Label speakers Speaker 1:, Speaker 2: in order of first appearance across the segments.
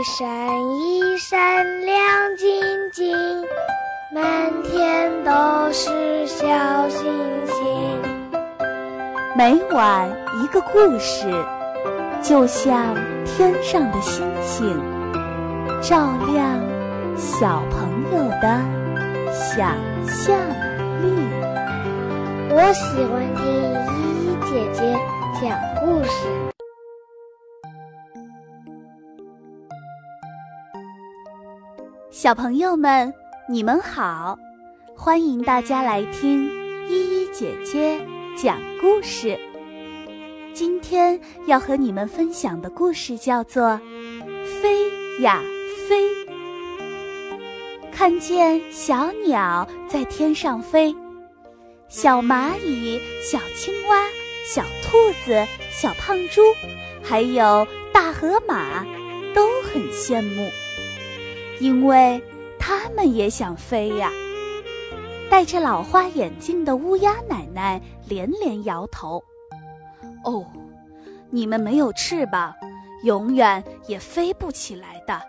Speaker 1: 一闪一闪亮晶晶，满天都是小星星。
Speaker 2: 每晚一个故事，就像天上的星星，照亮小朋友的想象力。
Speaker 1: 我喜欢听依依姐姐讲故事。
Speaker 2: 小朋友们，你们好，欢迎大家来听依依姐姐讲故事。今天要和你们分享的故事叫做《飞呀飞》。看见小鸟在天上飞，小蚂蚁、小青蛙、小兔子、小胖猪，还有大河马，都很羡慕。因为他们也想飞呀。戴着老花眼镜的乌鸦奶奶连连摇头：“哦，你们没有翅膀，永远也飞不起来的。”“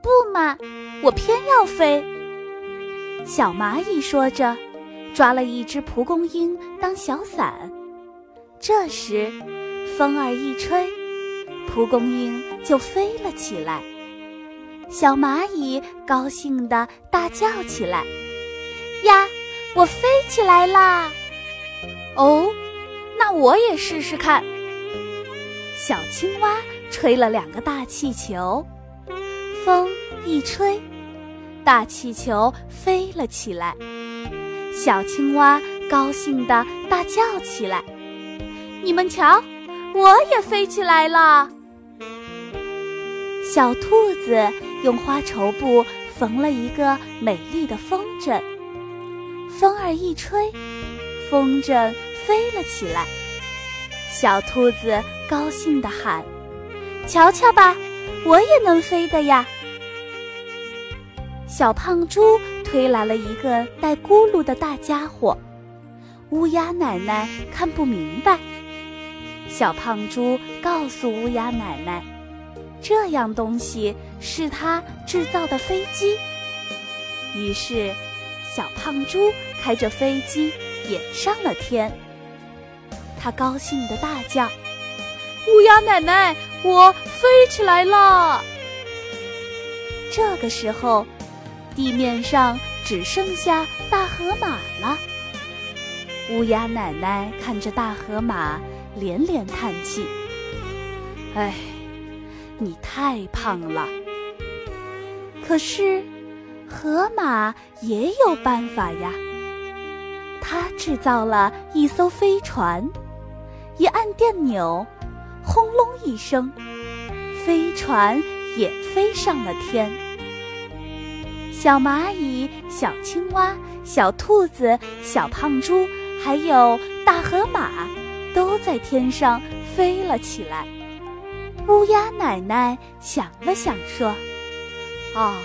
Speaker 2: 不嘛，我偏要飞。”小蚂蚁说着，抓了一只蒲公英当小伞。这时，风儿一吹，蒲公英就飞了起来。小蚂蚁高兴地大叫起来：“呀，我飞起来啦！”哦，那我也试试看。小青蛙吹了两个大气球，风一吹，大气球飞了起来。小青蛙高兴地大叫起来：“你们瞧，我也飞起来了！”小兔子。用花绸布缝了一个美丽的风筝，风儿一吹，风筝飞了起来。小兔子高兴地喊：“瞧瞧吧，我也能飞的呀！”小胖猪推来了一个带轱辘的大家伙，乌鸦奶奶看不明白。小胖猪告诉乌鸦奶奶。这样东西是他制造的飞机。于是，小胖猪开着飞机也上了天。他高兴地大叫：“乌鸦奶奶，我飞起来了！”这个时候，地面上只剩下大河马了。乌鸦奶奶看着大河马，连连叹气：“唉。”你太胖了。可是，河马也有办法呀。他制造了一艘飞船，一按电钮，轰隆一声，飞船也飞上了天。小蚂蚁、小青蛙、小兔子、小胖猪，还有大河马，都在天上飞了起来。乌鸦奶奶想了想，说：“哦，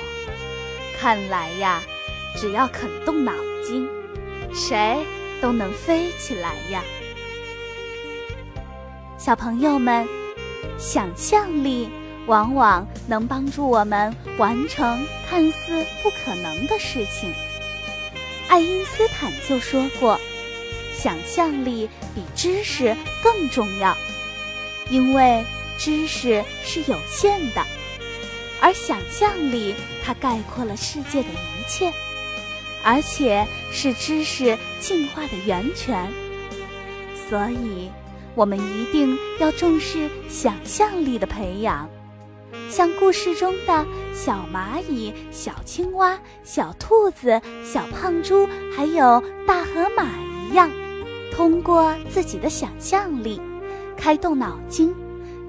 Speaker 2: 看来呀，只要肯动脑筋，谁都能飞起来呀。”小朋友们，想象力往往能帮助我们完成看似不可能的事情。爱因斯坦就说过：“想象力比知识更重要，因为。”知识是有限的，而想象力它概括了世界的一切，而且是知识进化的源泉。所以，我们一定要重视想象力的培养，像故事中的小蚂蚁、小青蛙、小兔子、小胖猪，还有大河马一样，通过自己的想象力，开动脑筋。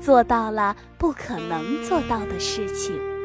Speaker 2: 做到了不可能做到的事情。